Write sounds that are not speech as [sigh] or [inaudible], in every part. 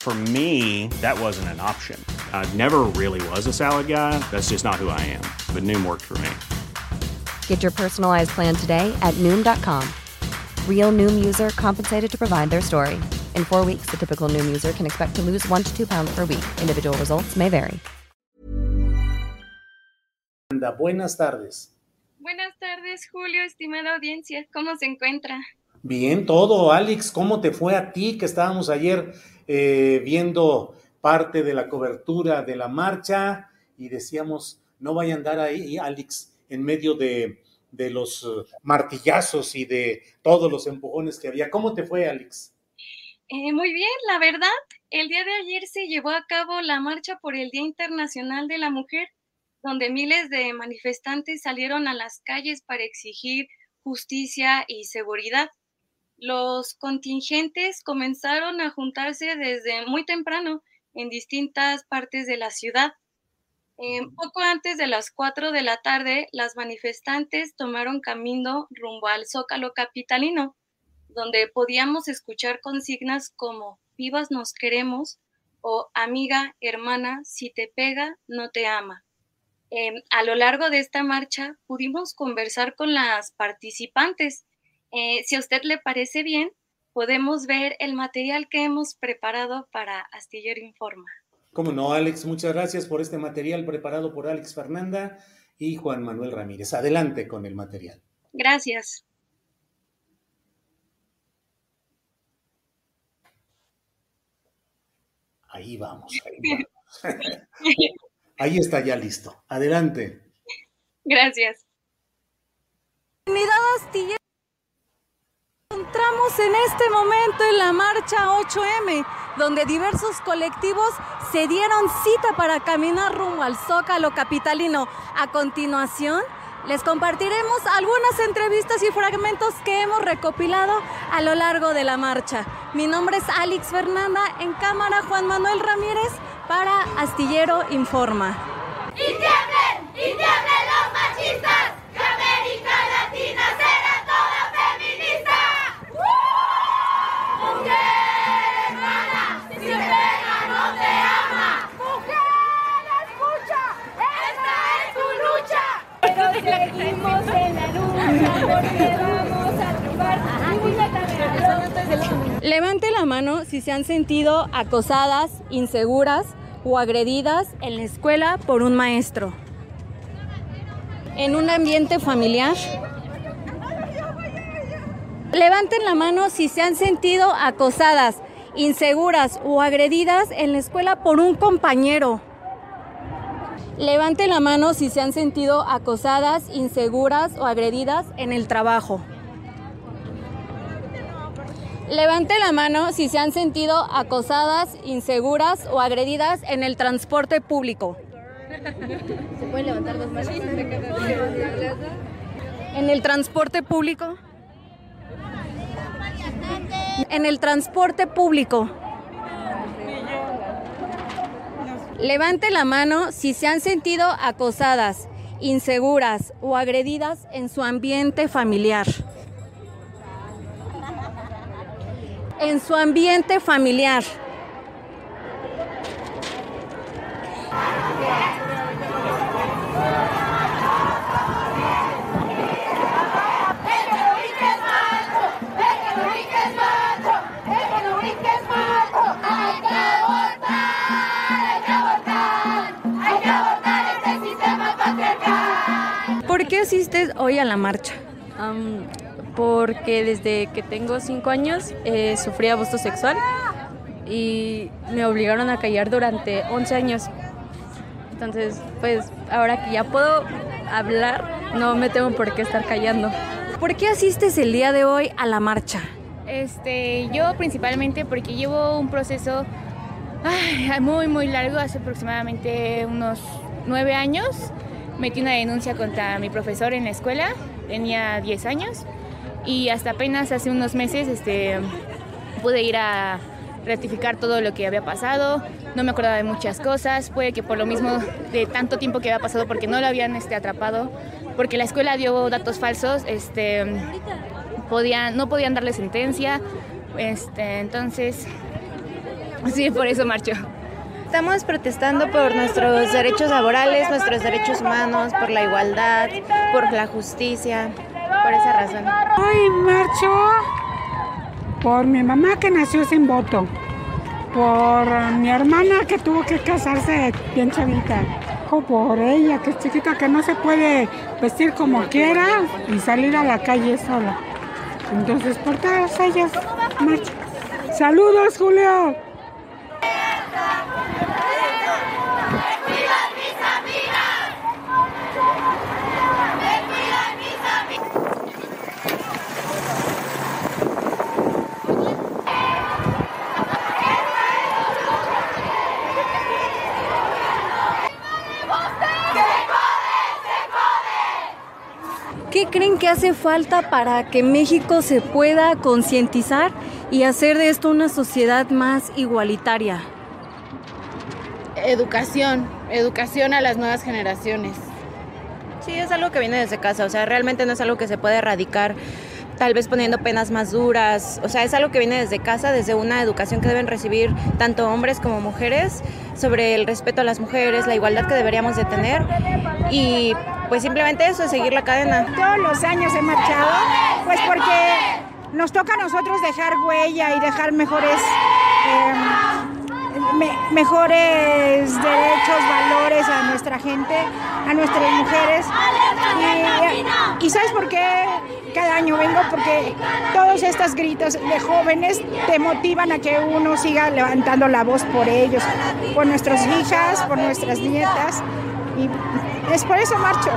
For me, that wasn't an option. I never really was a salad guy. That's just not who I am. But Noom worked for me. Get your personalized plan today at Noom.com. Real Noom user compensated to provide their story. In four weeks, the typical Noom user can expect to lose one to two pounds per week. Individual results may vary. Buenas tardes. Buenas tardes, Julio, estimada audiencia. ¿Cómo se encuentra? Bien, todo. Alex, ¿cómo te fue a ti que estábamos ayer eh, viendo parte de la cobertura de la marcha y decíamos, no vaya a andar ahí, Alex, en medio de, de los martillazos y de todos los empujones que había. ¿Cómo te fue, Alex? Eh, muy bien, la verdad. El día de ayer se llevó a cabo la marcha por el Día Internacional de la Mujer, donde miles de manifestantes salieron a las calles para exigir justicia y seguridad los contingentes comenzaron a juntarse desde muy temprano en distintas partes de la ciudad. Eh, poco antes de las 4 de la tarde, las manifestantes tomaron camino rumbo al Zócalo Capitalino, donde podíamos escuchar consignas como vivas nos queremos o amiga, hermana, si te pega, no te ama. Em, a lo largo de esta marcha pudimos conversar con las participantes eh, si a usted le parece bien, podemos ver el material que hemos preparado para Astillero Informa. Cómo no, Alex, muchas gracias por este material preparado por Alex Fernanda y Juan Manuel Ramírez. Adelante con el material. Gracias. Ahí vamos, ahí vamos. [laughs] ahí está ya listo. Adelante. Gracias. Astillero en este momento en la marcha 8M, donde diversos colectivos se dieron cita para caminar rumbo al Zócalo Capitalino. A continuación, les compartiremos algunas entrevistas y fragmentos que hemos recopilado a lo largo de la marcha. Mi nombre es Alex Fernanda, en cámara Juan Manuel Ramírez para Astillero Informa. ¡Y tiemblen los machistas! Levante la mano si se han sentido acosadas, inseguras o agredidas en la escuela por un maestro. En un ambiente familiar. Levanten la mano si se han sentido acosadas, inseguras o agredidas en la escuela por un compañero. Levante la mano si se han sentido acosadas, inseguras o agredidas en el trabajo. Levante la mano si se han sentido acosadas, inseguras o agredidas en el transporte público. ¿Se pueden levantar dos manos? En el transporte público. En el transporte público. Levante la mano si se han sentido acosadas, inseguras o agredidas en su ambiente familiar. En su ambiente familiar. asistes hoy a la marcha? Um, porque desde que tengo cinco años eh, sufrí abuso sexual y me obligaron a callar durante 11 años. Entonces, pues ahora que ya puedo hablar, no me tengo por qué estar callando. ¿Por qué asistes el día de hoy a la marcha? Este, yo principalmente porque llevo un proceso ay, muy, muy largo, hace aproximadamente unos nueve años Metí una denuncia contra mi profesor en la escuela, tenía 10 años y hasta apenas hace unos meses este, pude ir a rectificar todo lo que había pasado, no me acordaba de muchas cosas, puede que por lo mismo de tanto tiempo que había pasado porque no lo habían este, atrapado, porque la escuela dio datos falsos, este, podían, no podían darle sentencia, este, entonces, sí, por eso marcho. Estamos protestando por nuestros derechos laborales, nuestros derechos humanos, por la igualdad, por la justicia, por esa razón. Hoy marcho por mi mamá que nació sin voto, por mi hermana que tuvo que casarse bien chavita, o por ella que es chiquita que no se puede vestir como quiera y salir a la calle sola. Entonces por todas ellas marcho. Saludos Julio. ¿Qué creen que hace falta para que México se pueda concientizar y hacer de esto una sociedad más igualitaria? Educación, educación a las nuevas generaciones. Sí, es algo que viene desde casa, o sea, realmente no es algo que se puede erradicar tal vez poniendo penas más duras, o sea, es algo que viene desde casa, desde una educación que deben recibir tanto hombres como mujeres sobre el respeto a las mujeres, la igualdad que deberíamos de tener y pues simplemente eso, seguir la cadena. Todos los años he marchado, pues porque nos toca a nosotros dejar huella y dejar mejores, eh, me- mejores derechos, valores a nuestra gente, a nuestras mujeres. Y, y ¿sabes por qué cada año vengo? Porque todos estos gritos de jóvenes te motivan a que uno siga levantando la voz por ellos, por nuestras hijas, por nuestras nietas. Y es por eso marcho.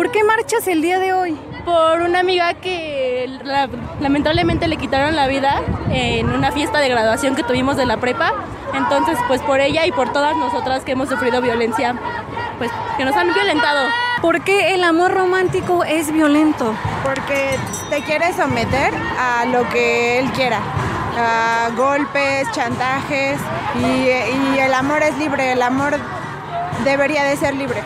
¿Por qué marchas el día de hoy? Por una amiga que la- lamentablemente le quitaron la vida en una fiesta de graduación que tuvimos de la prepa. Entonces, pues por ella y por todas nosotras que hemos sufrido violencia, pues que nos han violentado. ¿Por qué el amor romántico es violento? Porque te quiere someter a lo que él quiera, a golpes, chantajes y, y el amor es libre, el amor debería de ser libre.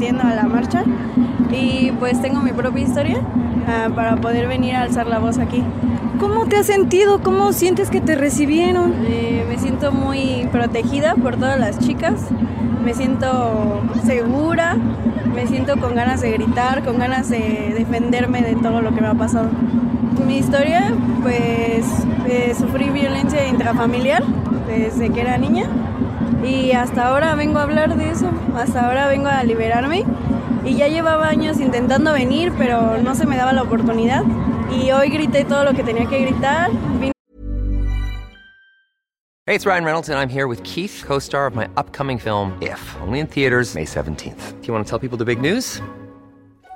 Asistiendo a la marcha y pues tengo mi propia historia uh, para poder venir a alzar la voz aquí. ¿Cómo te has sentido? ¿Cómo sientes que te recibieron? Eh, me siento muy protegida por todas las chicas, me siento segura, me siento con ganas de gritar, con ganas de defenderme de todo lo que me ha pasado. Mi historia, pues eh, sufrí violencia intrafamiliar desde que era niña y hasta ahora vengo a hablar de eso, hasta ahora vengo a liberarme y ya llevaba años intentando venir, pero no se me daba la oportunidad y hoy grité todo lo que tenía que gritar. Hey, it's Ryan Reynolds, and I'm here with Keith, co star of my upcoming film, If, only in theaters, May 17th. Do you want to tell people the big news?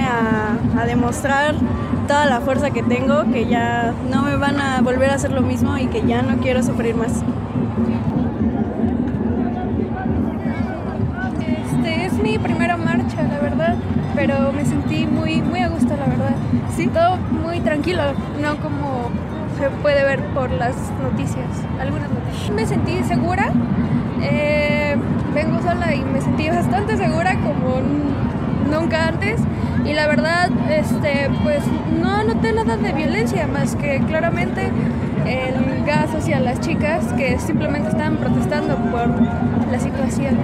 A, a demostrar toda la fuerza que tengo, que ya no me van a volver a hacer lo mismo y que ya no quiero sufrir más. Este es mi primera marcha, la verdad, pero me sentí muy, muy a gusto, la verdad. Sí. Todo muy tranquilo, no como se puede ver por las noticias, algunas noticias. Me sentí segura, eh, vengo sola y me sentí [laughs] bastante segura como nunca antes y la verdad este pues no noté nada de violencia más que claramente el gas hacia las chicas que simplemente estaban protestando por la situación.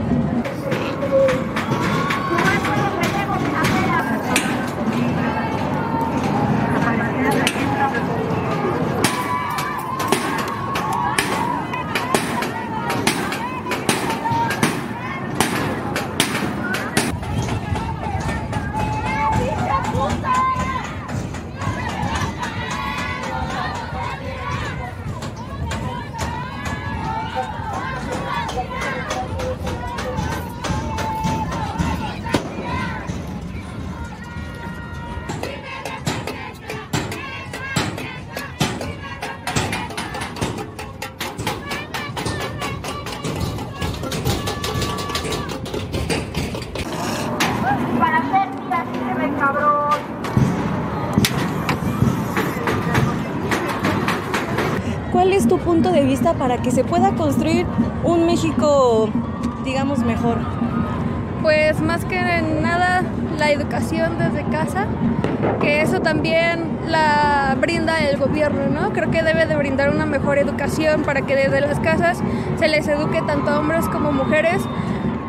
Para que se pueda construir un México, digamos, mejor? Pues más que nada la educación desde casa, que eso también la brinda el gobierno, ¿no? Creo que debe de brindar una mejor educación para que desde las casas se les eduque tanto a hombres como mujeres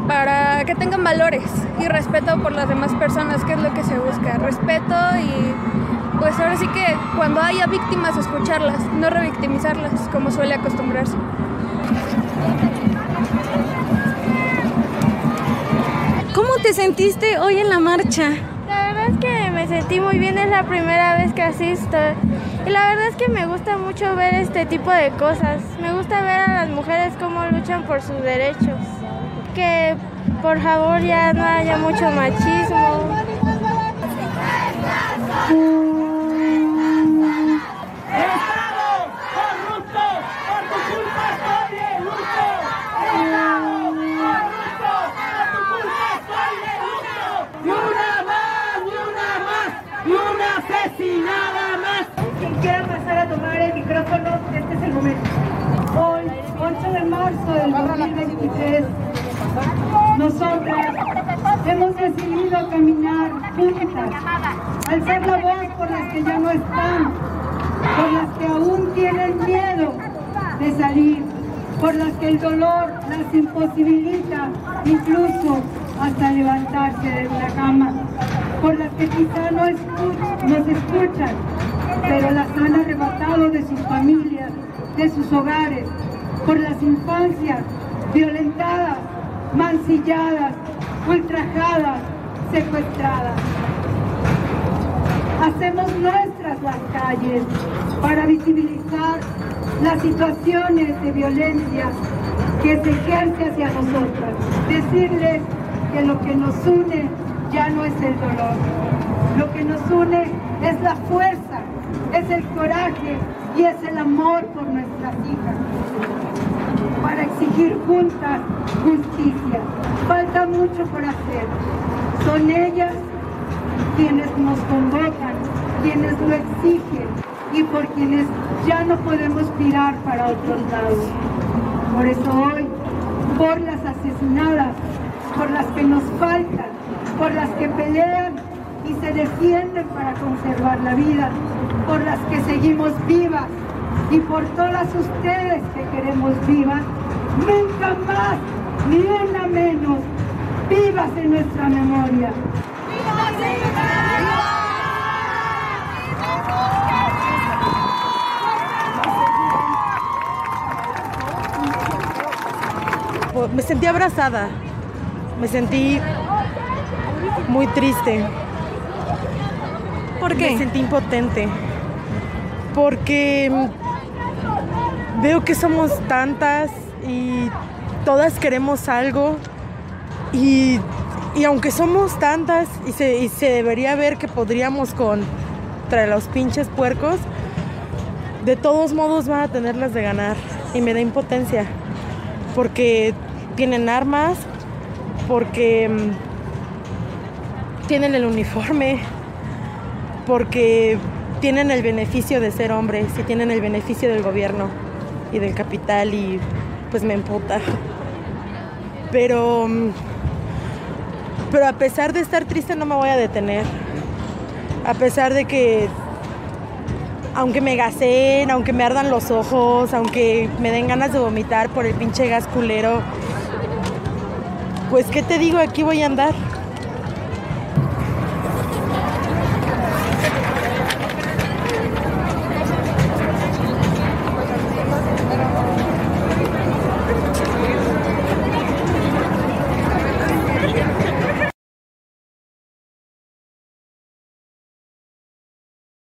para que tengan valores y respeto por las demás personas, que es lo que se busca, respeto y pues ahora sí que cuando haya víctimas escucharlas, no revictimizarlas como suele acostumbrarse. ¿Cómo te sentiste hoy en la marcha? La verdad es que me sentí muy bien, es la primera vez que asisto. Y la verdad es que me gusta mucho ver este tipo de cosas. Me gusta ver a las mujeres cómo luchan por sus derechos. Que por favor ya no haya mucho machismo. ¡Ni una más! ¡Ni una más! ¡Ni una asesinada más! Quien quiera pasar a tomar el micrófono, este es el momento. Hoy, 8 de marzo del 2023, nosotras hemos decidido caminar juntas, alzar la voz por las que ya no están, por las que aún tienen miedo de salir, por las que el dolor las imposibilita incluso hasta levantarse de la cama. por las que quizá no nos escuchan, pero las han arrebatado de sus familias, de sus hogares, por las infancias violentadas, mancilladas, ultrajadas, secuestradas. Hacemos nuestras las calles para visibilizar las situaciones de violencia que se ejerce hacia nosotras. Decirles que lo que nos une ya no es el dolor. Lo que nos une es la fuerza, es el coraje y es el amor por nuestras hijas. Para exigir juntas justicia. Falta mucho por hacer. Son ellas quienes nos convocan, quienes lo exigen y por quienes ya no podemos mirar para otros lados. Por eso hoy, por las asesinadas, por las que nos faltan, por las que pelean y se defienden para conservar la vida, por las que seguimos vivas y por todas ustedes que queremos vivas, nunca más, ni una menos, vivas en nuestra memoria. Pues, Me sentí abrazada, me sentí muy triste. ¿Por qué? Me sentí impotente. Porque mm, veo que somos tantas y todas queremos algo y, y aunque somos tantas y se, y se debería ver que podríamos contra los pinches puercos, de todos modos van a tenerlas de ganar y me da impotencia porque tienen armas, porque mm, tienen el uniforme, porque tienen el beneficio de ser hombres y tienen el beneficio del gobierno y del capital y pues me emputa. Pero, mm, pero a pesar de estar triste no me voy a detener. A pesar de que aunque me gaseen, aunque me ardan los ojos, aunque me den ganas de vomitar por el pinche gas culero, pues qué te digo, aquí voy a andar.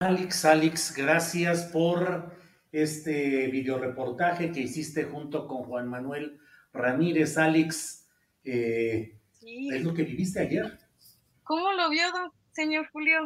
Alex, Alex, gracias por este videoreportaje que hiciste junto con Juan Manuel Ramírez. Alex, eh, Sí. ¿es lo que viviste ayer? ¿Cómo lo vio, don señor Julio?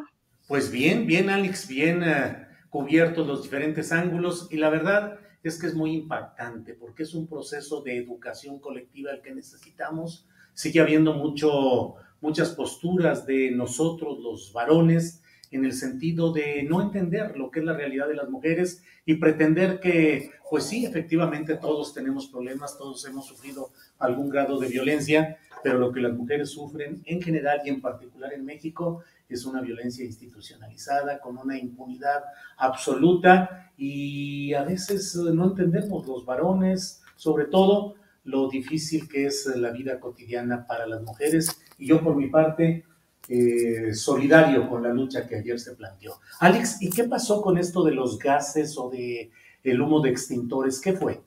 Pues bien, bien, Alex, bien eh, cubiertos los diferentes ángulos y la verdad es que es muy impactante porque es un proceso de educación colectiva el que necesitamos. Sigue habiendo mucho, muchas posturas de nosotros, los varones, en el sentido de no entender lo que es la realidad de las mujeres y pretender que, pues sí, efectivamente todos tenemos problemas, todos hemos sufrido algún grado de violencia, pero lo que las mujeres sufren en general y en particular en México es una violencia institucionalizada, con una impunidad absoluta y a veces no entendemos los varones, sobre todo lo difícil que es la vida cotidiana para las mujeres. Y yo por mi parte eh, solidario con la lucha que ayer se planteó. Alex, ¿y qué pasó con esto de los gases o de el humo de extintores? ¿Qué fue?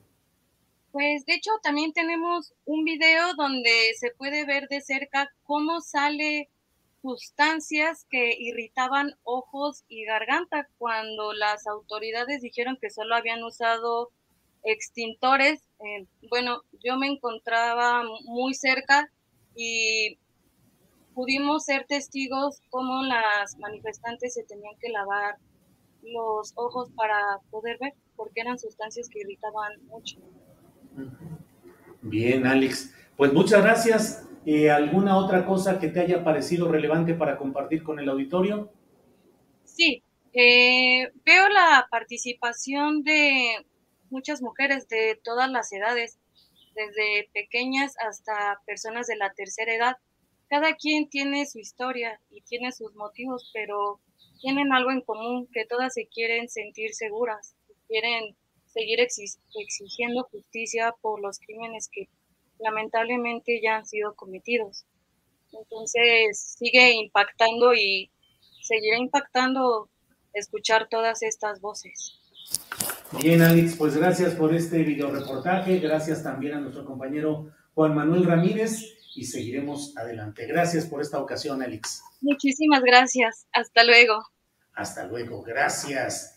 Pues de hecho también tenemos un video donde se puede ver de cerca cómo sale sustancias que irritaban ojos y garganta cuando las autoridades dijeron que solo habían usado extintores. Eh, bueno, yo me encontraba muy cerca y pudimos ser testigos cómo las manifestantes se tenían que lavar los ojos para poder ver, porque eran sustancias que irritaban mucho. Bien, Alex. Pues muchas gracias. Eh, ¿Alguna otra cosa que te haya parecido relevante para compartir con el auditorio? Sí, eh, veo la participación de muchas mujeres de todas las edades, desde pequeñas hasta personas de la tercera edad. Cada quien tiene su historia y tiene sus motivos, pero tienen algo en común, que todas se quieren sentir seguras, quieren seguir exi- exigiendo justicia por los crímenes que lamentablemente ya han sido cometidos. Entonces sigue impactando y seguirá impactando escuchar todas estas voces. Bien, Alex, pues gracias por este video reportaje, gracias también a nuestro compañero Juan Manuel Ramírez y seguiremos adelante. Gracias por esta ocasión, Alex. Muchísimas gracias. Hasta luego. Hasta luego. Gracias.